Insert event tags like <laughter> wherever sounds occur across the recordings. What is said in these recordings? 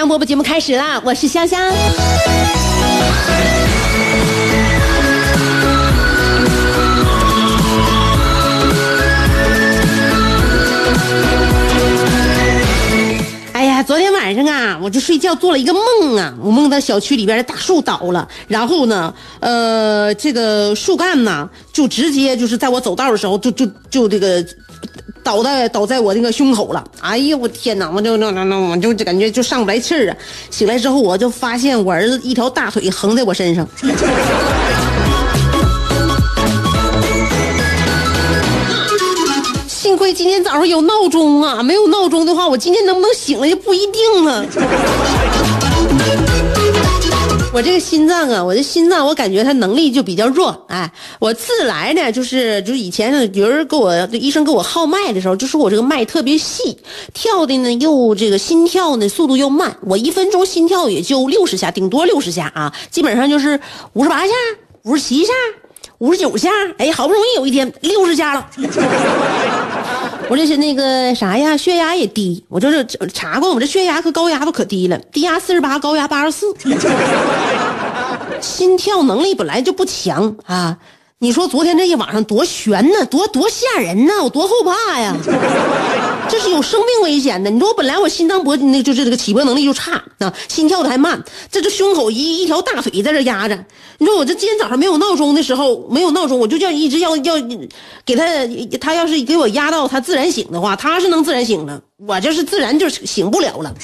香饽饽节目开始啦！我是香香。哎呀，昨天晚上啊，我就睡觉做了一个梦啊，我梦到小区里边的大树倒了，然后呢，呃，这个树干呢，就直接就是在我走道的时候，就就就这个。倒在倒在我那个胸口了，哎呀，我天哪，我就那那那我就感觉就上不来气儿啊！醒来之后，我就发现我儿子一条大腿横在我身上。<laughs> 幸亏今天早上有闹钟啊，没有闹钟的话，我今天能不能醒了就不一定了。我这个心脏啊，我这心脏，我感觉它能力就比较弱。哎，我自来呢，就是就以前有人给我医生给我号脉的时候，就说我这个脉特别细，跳的呢又这个心跳呢速度又慢，我一分钟心跳也就六十下，顶多六十下啊，基本上就是五十八下、五十七下、五十九下。哎，好不容易有一天六十下了。我这是那个啥呀，血压也低。我就是查过，我这血压和高压都可低了，低压四十八，高压八十四。<laughs> 心跳能力本来就不强啊，你说昨天这一晚上多悬呢，多多吓人呢，我多后怕呀！这是有生命危险的。你说我本来我心脏搏那就是这个起搏能力就差啊，心跳的还慢，这这胸口一一条大腿在这压着。你说我这今天早上没有闹钟的时候，没有闹钟，我就叫一直要要给他，他要是给我压到他自然醒的话，他是能自然醒了，我就是自然就醒不了了。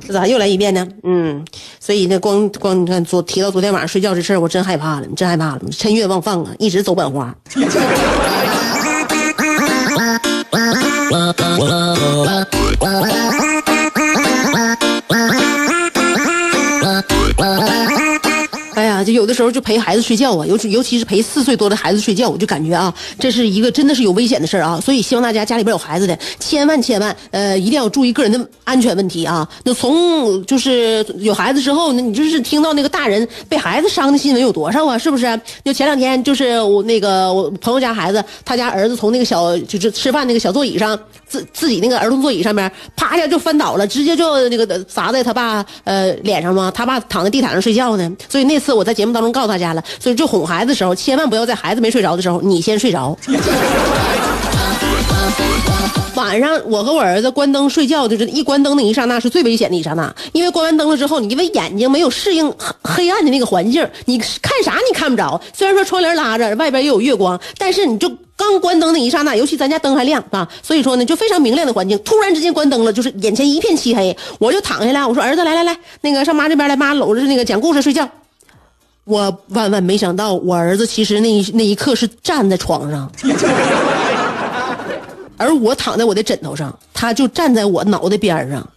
这咋又来一遍呢？嗯，所以那光光你看昨提到昨天晚上睡觉这事儿，我真害怕了，真害怕了，趁月忘放啊，一直走板花。时候就陪孩子睡觉啊，尤其尤其是陪四岁多的孩子睡觉，我就感觉啊，这是一个真的是有危险的事儿啊。所以希望大家家里边有孩子的，千万千万呃，一定要注意个人的安全问题啊。那从就是有孩子之后，那你就是听到那个大人被孩子伤的新闻有多少啊？是不是？就前两天就是我那个我朋友家孩子，他家儿子从那个小就是吃饭那个小座椅上自自己那个儿童座椅上面啪一下就翻倒了，直接就那个砸在他爸呃脸上嘛。他爸躺在地毯上睡觉呢，所以那次我在节目当中告诉大家了，所以就哄孩子的时候，千万不要在孩子没睡着的时候你先睡着。<laughs> 晚上我和我儿子关灯睡觉，就是一关灯那一刹那是最危险的一刹那，因为关完灯了之后，你因为眼睛没有适应黑暗的那个环境，你看啥你看不着。虽然说窗帘拉着，外边也有月光，但是你就刚关灯那一刹那，尤其咱家灯还亮啊，所以说呢就非常明亮的环境，突然之间关灯了，就是眼前一片漆黑，我就躺下来，我说儿子来来来，那个上妈这边来，妈搂着那个讲故事睡觉。我万万没想到，我儿子其实那一那一刻是站在床上。<laughs> 而我躺在我的枕头上，他就站在我脑袋边上，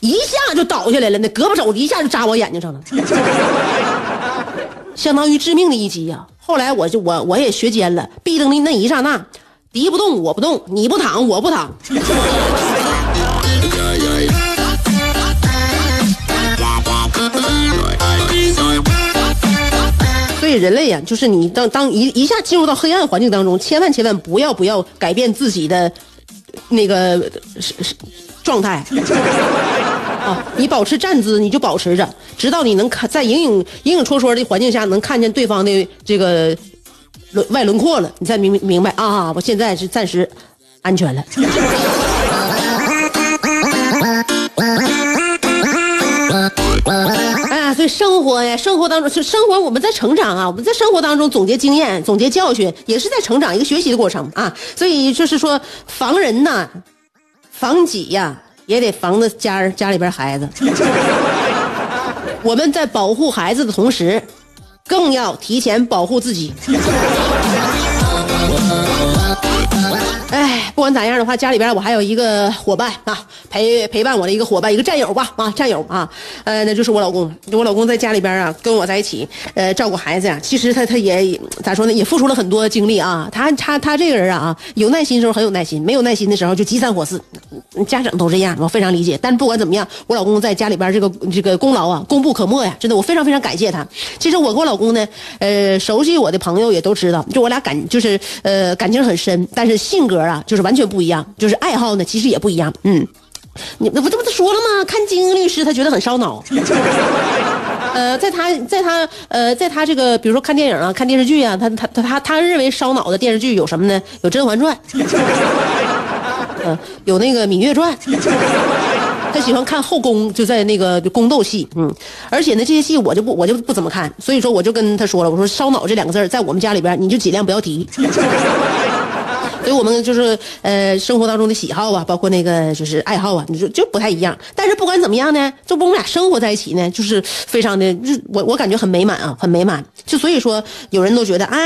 一下就倒下来了，那胳膊肘一下就扎我眼睛上了，<laughs> 相当于致命的一击呀。后来我就我我也学尖了，闭灯的那一刹那，敌不动我不动，你不躺我不躺。人类呀，就是你当当一一下进入到黑暗环境当中，千万千万不要不要改变自己的那个是是状态 <laughs> 啊！你保持站姿，你就保持着，直到你能看在影影影影绰绰的环境下能看见对方的这个轮外轮廓了，你才明明白啊！我现在是暂时安全了。对生活呀，生活当中，是生活我们在成长啊，我们在生活当中总结经验、总结教训，也是在成长一个学习的过程啊。所以就是说，防人呐，防己呀，也得防着家人家里边孩子。我们在保护孩子的同时，更要提前保护自己。不管咋样的话，家里边我还有一个伙伴啊，陪陪伴我的一个伙伴，一个战友吧啊，战友啊，呃，那就是我老公。我老公在家里边啊，跟我在一起，呃，照顾孩子呀。其实他他也咋说呢，也付出了很多精力啊。他他他这个人啊，有耐心的时候很有耐心，没有耐心的时候就急三火四。家长都这样，我非常理解。但不管怎么样，我老公在家里边这个这个功劳啊，功不可没呀。真的，我非常非常感谢他。其实我跟我老公呢，呃，熟悉我的朋友也都知道，就我俩感就是呃感情很深，但是性格啊就是完完全不一样，就是爱好呢其实也不一样。嗯，你那不这不都说了吗？看精英律师，他觉得很烧脑。<laughs> 呃，在他在他呃在他这个比如说看电影啊、看电视剧啊，他他他他他认为烧脑的电视剧有什么呢？有《甄嬛传》。<laughs> 嗯，有那个《芈月传》，<laughs> 他喜欢看后宫，就在那个宫斗戏，嗯，而且呢，这些戏我就不我就不怎么看，所以说我就跟他说了，我说烧脑这两个字在我们家里边你就尽量不要提。所以我们就是呃生活当中的喜好啊，包括那个就是爱好啊，你说就不太一样。但是不管怎么样呢，这不我们俩生活在一起呢，就是非常的，就我我感觉很美满啊，很美满。就所以说，有人都觉得啊，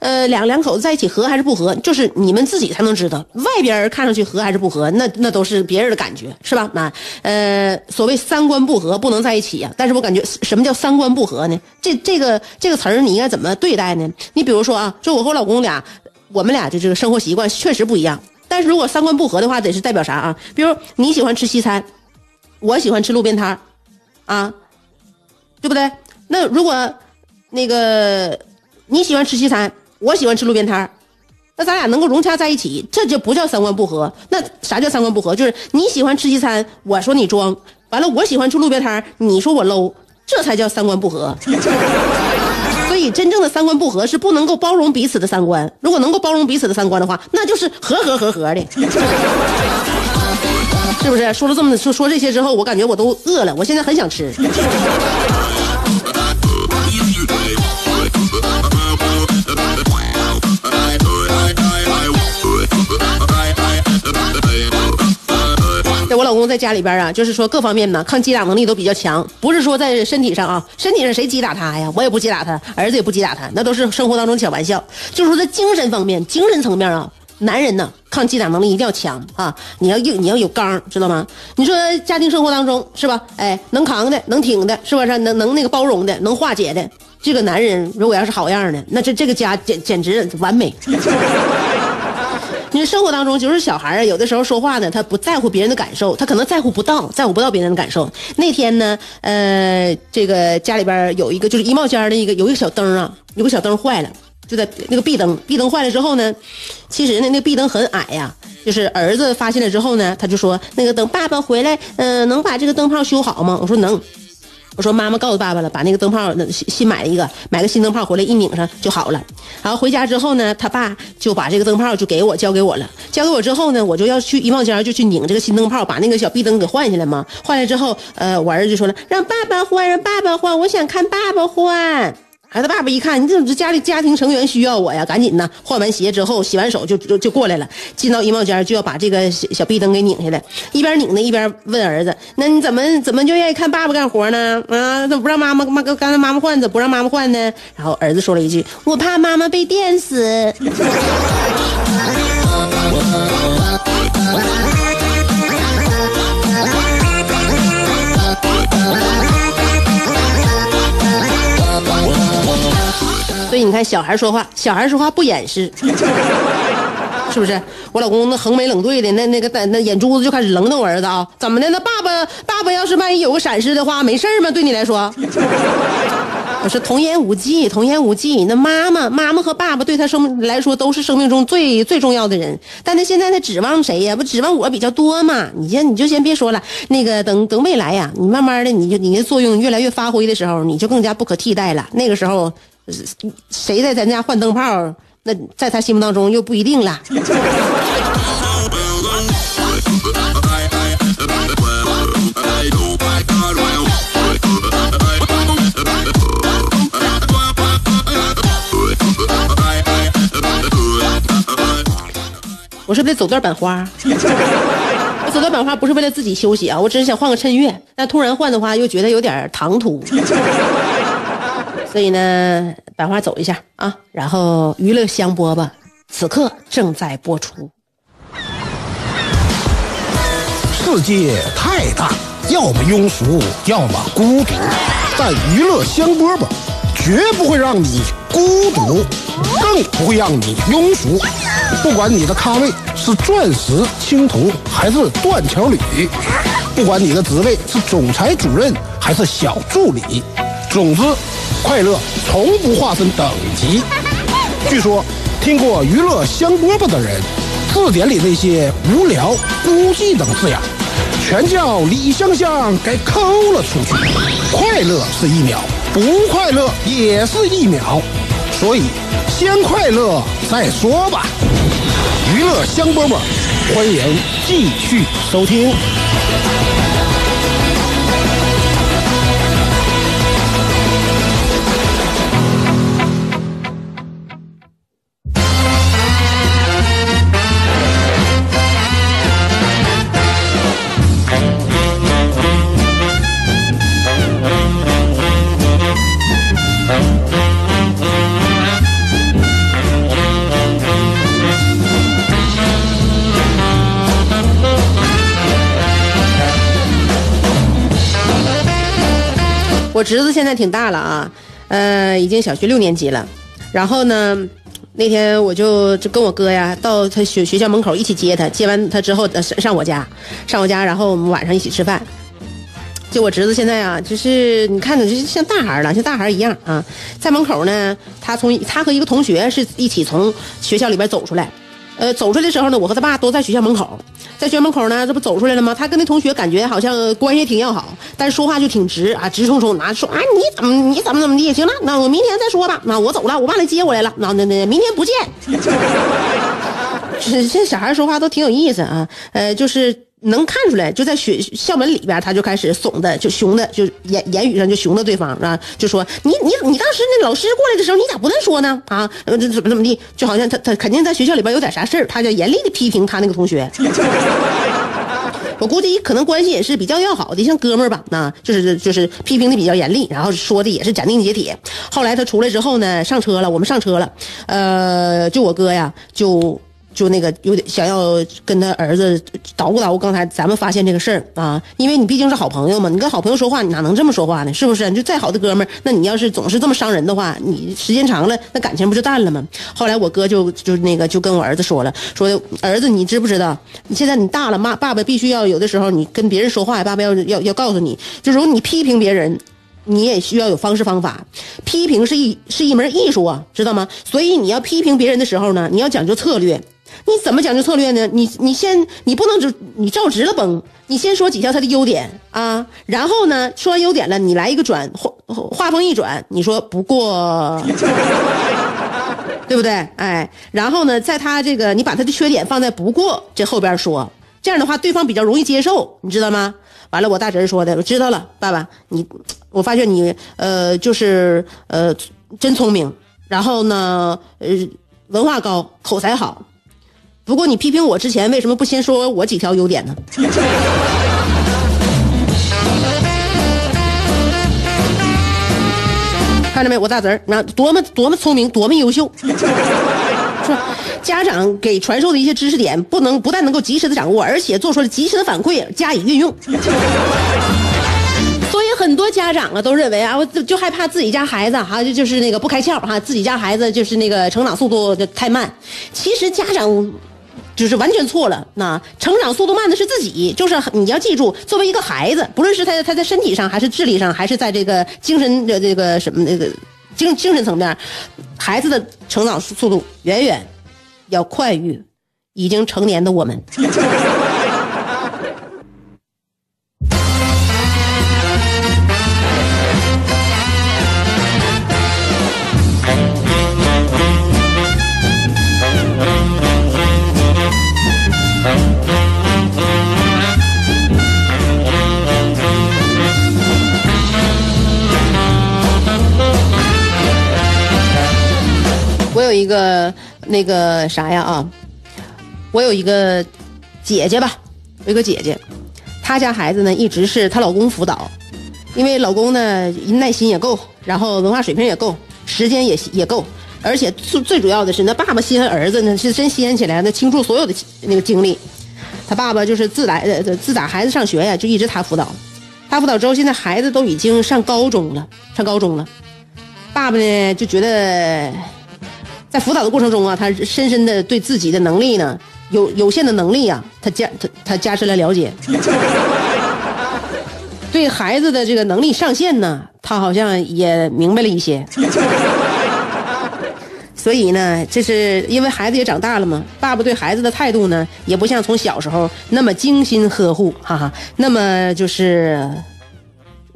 呃两两口子在一起合还是不合，就是你们自己才能知道。外边人看上去合还是不合，那那都是别人的感觉，是吧？那呃所谓三观不合不能在一起呀。但是我感觉什么叫三观不合呢？这这个这个词儿你应该怎么对待呢？你比如说啊，就我和我老公俩。我们俩的这个生活习惯确实不一样，但是如果三观不合的话，得是代表啥啊？比如你喜欢吃西餐，我喜欢吃路边摊啊，对不对？那如果那个你喜欢吃西餐，我喜欢吃路边摊那咱俩能够融洽在一起，这就不叫三观不合。那啥叫三观不合？就是你喜欢吃西餐，我说你装，完了我喜欢吃路边摊你说我 low，这才叫三观不合。真正的三观不合是不能够包容彼此的三观。如果能够包容彼此的三观的话，那就是合合合合的，<laughs> 是不是？说了这么说说这些之后，我感觉我都饿了，我现在很想吃。我老公在家里边啊，就是说各方面呢，抗击打能力都比较强。不是说在身体上啊，身体上谁击打他呀？我也不击打他，儿子也不击打他，那都是生活当中小玩笑。就是说在精神方面、精神层面啊，男人呢抗击打能力一定要强啊！你要硬，你要有刚，知道吗？你说家庭生活当中是吧？哎，能扛的、能挺的，是不是？能能那个包容的、能化解的，这个男人如果要是好样的，那这这个家简简直完美。<laughs> 你说生活当中就是小孩啊，有的时候说话呢，他不在乎别人的感受，他可能在乎不到，在乎不到别人的感受。那天呢，呃，这个家里边有一个就是衣帽间的一个有一个小灯啊，有个小灯坏了，就在那个壁灯，壁灯坏了之后呢，其实呢那壁灯很矮呀，就是儿子发现了之后呢，他就说那个等爸爸回来，嗯，能把这个灯泡修好吗？我说能。我说妈妈告诉爸爸了，把那个灯泡新新买了一个，买个新灯泡回来一拧上就好了。然后回家之后呢，他爸就把这个灯泡就给我交给我了。交给我之后呢，我就要去衣帽间就去拧这个新灯泡，把那个小壁灯给换下来嘛。换来之后，呃，我儿子就说了，让爸爸换，让爸爸换，我想看爸爸换。孩子爸爸一看，你怎么这家里家庭成员需要我呀？赶紧的，换完鞋之后，洗完手就就就过来了，进到衣帽间就要把这个小小壁灯给拧下来。一边拧呢，一边问儿子：“那你怎么怎么就愿意看爸爸干活呢？啊，怎么不让妈妈妈刚才妈妈换，怎么不让妈妈换呢？”然后儿子说了一句：“我怕妈妈被电死。<laughs> ”所以你看，小孩说话，小孩说话不掩饰，<laughs> 是不是？我老公那横眉冷对的，那那个那眼珠子就开始愣瞪我儿子啊！怎么的？那爸爸爸爸要是万一有个闪失的话，没事吗？对你来说？我说童言无忌，童言无忌。那妈妈妈妈和爸爸对他生来说都是生命中最最重要的人，但他现在他指望谁呀？不指望我比较多嘛？你先你就先别说了，那个等等未来呀，你慢慢的，你就你的作用越来越发挥的时候，你就更加不可替代了。那个时候。谁在咱家换灯泡那在他心目当中又不一定了。我是不是得走段板花？我走段板花不是为了自己休息啊我只是想换个衬月但突然换的话又觉得有点唐突。所以呢，百花走一下啊，然后娱乐香饽饽此刻正在播出。世界太大，要么庸俗，要么孤独。但娱乐香饽饽绝不会让你孤独，更不会让你庸俗。不管你的咖位是钻石、青铜还是断桥铝，不管你的职位是总裁、主任还是小助理，总之。快乐从不划分等级。据说，听过娱乐香饽饽的人，字典里那些无聊、孤寂等字眼，全叫李香香给抠了出去。快乐是一秒，不快乐也是一秒，所以先快乐再说吧。娱乐香饽饽，欢迎继续收听。我侄子现在挺大了啊，呃，已经小学六年级了。然后呢，那天我就就跟我哥呀到他学学校门口一起接他，接完他之后上上我家，上我家，然后我们晚上一起吃饭。就我侄子现在啊，就是你看着就像大孩了，像大孩一样啊，在门口呢，他从他和一个同学是一起从学校里边走出来。呃，走出来的时候呢，我和他爸都在学校门口，在学校门口呢，这不走出来了吗？他跟那同学感觉好像关系挺要好，但是说话就挺直啊，直冲冲，拿说啊，你怎么你怎么怎么地？行了，那我明天再说吧。那我走了，我爸来接我来了。那那那明天不见。这这小孩说话都挺有意思啊，呃，就是。能看出来，就在学校门里边，他就开始怂的，就凶的，就言言语上就凶的对方啊，就说你你你当时那老师过来的时候，你咋不那说呢？啊，怎么怎么地？就好像他他肯定在学校里边有点啥事儿，他就严厉的批评他那个同学。<laughs> 我估计可能关系也是比较要好的，像哥们儿吧，那就是就是批评的比较严厉，然后说的也是斩钉截铁。后来他出来之后呢，上车了，我们上车了，呃，就我哥呀，就。就那个有点想要跟他儿子捣鼓捣鼓，刚才咱们发现这个事儿啊，因为你毕竟是好朋友嘛，你跟好朋友说话，你哪能这么说话呢？是不是？你就再好的哥们儿，那你要是总是这么伤人的话，你时间长了，那感情不就淡了吗？后来我哥就就那个就跟我儿子说了，说儿子，你知不知道？你现在你大了，妈爸爸必须要有的时候你跟别人说话，爸爸要要要告诉你，就如果你批评别人，你也需要有方式方法。批评是一是一门艺术啊，知道吗？所以你要批评别人的时候呢，你要讲究策略。你怎么讲究策略呢？你你先你不能就你照直了崩，你先说几条他的优点啊，然后呢说完优点了，你来一个转话话锋一转，你说不过，<laughs> 对不对？哎，然后呢，在他这个你把他的缺点放在不过这后边说，这样的话对方比较容易接受，你知道吗？完了，我大侄儿说的，我知道了，爸爸，你我发现你呃就是呃真聪明，然后呢呃文化高，口才好。不过你批评我之前，为什么不先说我几条优点呢？<laughs> 看着没，我大侄儿，那多么多么聪明，多么优秀，<laughs> 是？家长给传授的一些知识点，不能不但能够及时的掌握，而且做出了及时的反馈，加以运用。<laughs> 所以很多家长啊，都认为啊，我就害怕自己家孩子哈，就就是那个不开窍哈，自己家孩子就是那个成长速度就太慢。其实家长。就是完全错了。那成长速度慢的是自己，就是你要记住，作为一个孩子，不论是他他在身体上，还是智力上，还是在这个精神的这个什么那个精精神层面，孩子的成长速度远远要快于已经成年的我们。那个啥呀啊，我有一个姐姐吧，有一个姐姐，她家孩子呢一直是她老公辅导，因为老公呢耐心也够，然后文化水平也够，时间也也够，而且最最主要的是，那爸爸稀罕儿子呢是真稀罕起来，那倾注所有的那个精力。他爸爸就是自来呃自打孩子上学呀，就一直他辅导，他辅导之后，现在孩子都已经上高中了，上高中了。爸爸呢就觉得，在辅导的过程中啊，他深深的对自己的能力呢，有有限的能力啊，他加他他加深了了解。<laughs> 对孩子的这个能力上限呢，他好像也明白了一些。<laughs> 所以呢，这是因为孩子也长大了嘛，爸爸对孩子的态度呢，也不像从小时候那么精心呵护，哈哈，那么就是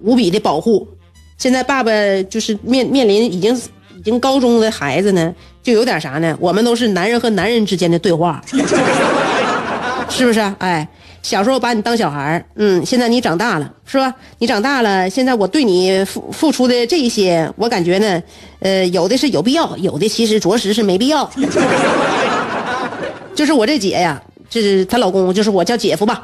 无比的保护。现在爸爸就是面面临已经已经高中的孩子呢，就有点啥呢？我们都是男人和男人之间的对话，<laughs> 是不是？哎。小时候把你当小孩嗯，现在你长大了，是吧？你长大了，现在我对你付付出的这一些，我感觉呢，呃，有的是有必要，有的其实着实是没必要。<laughs> 就是我这姐呀，这是她老公，就是我叫姐夫吧。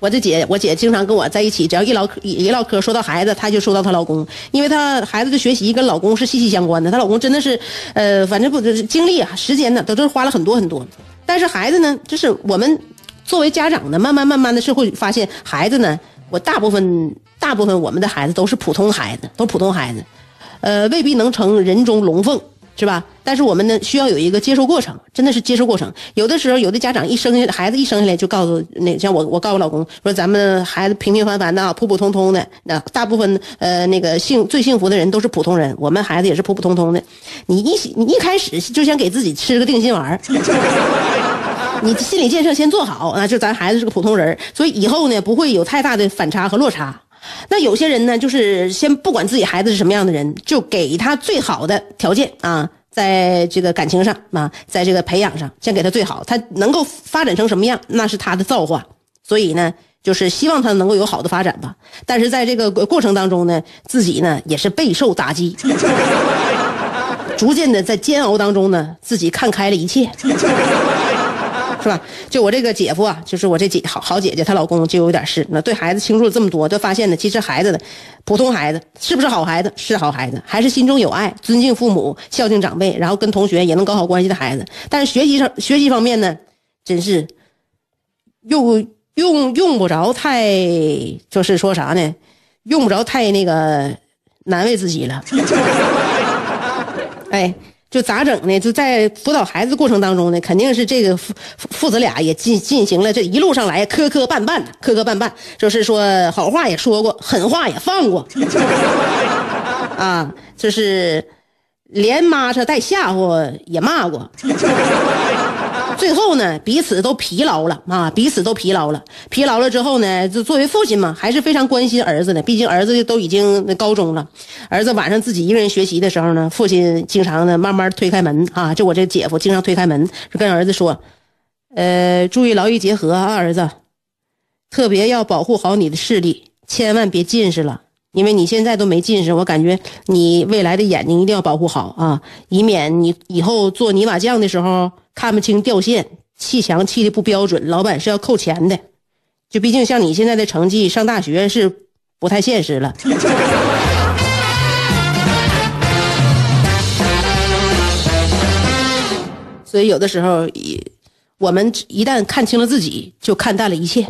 我这姐，我姐经常跟我在一起，只要一唠嗑，一唠嗑，说到孩子，她就说到她老公，因为她孩子的学习跟老公是息息相关的。她老公真的是，呃，反正不是精力啊，时间呢，都都花了很多很多。但是孩子呢，就是我们。作为家长呢，慢慢慢慢的是会发现，孩子呢，我大部分大部分我们的孩子都是普通孩子，都普通孩子，呃，未必能成人中龙凤，是吧？但是我们呢，需要有一个接受过程，真的是接受过程。有的时候，有的家长一生孩子一生下来就告诉那像我，我告诉老公说，咱们孩子平平凡凡的，普普通通的。那大部分呃那个幸最幸福的人都是普通人，我们孩子也是普普通通的。你一你一开始就想给自己吃个定心丸 <laughs> 你心理建设先做好，那就咱孩子是个普通人，所以以后呢不会有太大的反差和落差。那有些人呢，就是先不管自己孩子是什么样的人，就给他最好的条件啊，在这个感情上啊，在这个培养上，先给他最好，他能够发展成什么样，那是他的造化。所以呢，就是希望他能够有好的发展吧。但是在这个过程当中呢，自己呢也是备受打击，<laughs> 逐渐的在煎熬当中呢，自己看开了一切。是吧？就我这个姐夫啊，就是我这姐好好姐姐，她老公就有点事。那对孩子倾注了这么多，就发现呢，其实孩子的普通孩子是不是好孩子？是好孩子，还是心中有爱、尊敬父母、孝敬长辈，然后跟同学也能搞好关系的孩子。但是学习上学习方面呢，真是用用用不着太，就是说啥呢？用不着太那个难为自己了。<laughs> 哎。就咋整呢？就在辅导孩子过程当中呢，肯定是这个父父子俩也进进行了这一路上来磕磕绊绊的，磕磕绊绊，就是说好话也说过，狠话也放过，<laughs> 啊，就是连妈着带吓唬也骂过。最后呢，彼此都疲劳了啊，彼此都疲劳了。疲劳了之后呢，就作为父亲嘛，还是非常关心儿子的。毕竟儿子都已经高中了，儿子晚上自己一个人学习的时候呢，父亲经常呢慢慢推开门啊，就我这姐夫经常推开门，跟儿子说：“呃，注意劳逸结合啊，儿子，特别要保护好你的视力，千万别近视了，因为你现在都没近视，我感觉你未来的眼睛一定要保护好啊，以免你以后做泥瓦匠的时候。”看不清掉线，砌墙砌的不标准，老板是要扣钱的。就毕竟像你现在的成绩，上大学是不太现实了。<laughs> 所以有的时候，我们一旦看清了自己，就看淡了一切。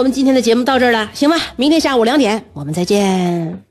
我们今天的节目到这儿了，行吧？明天下午两点，我们再见。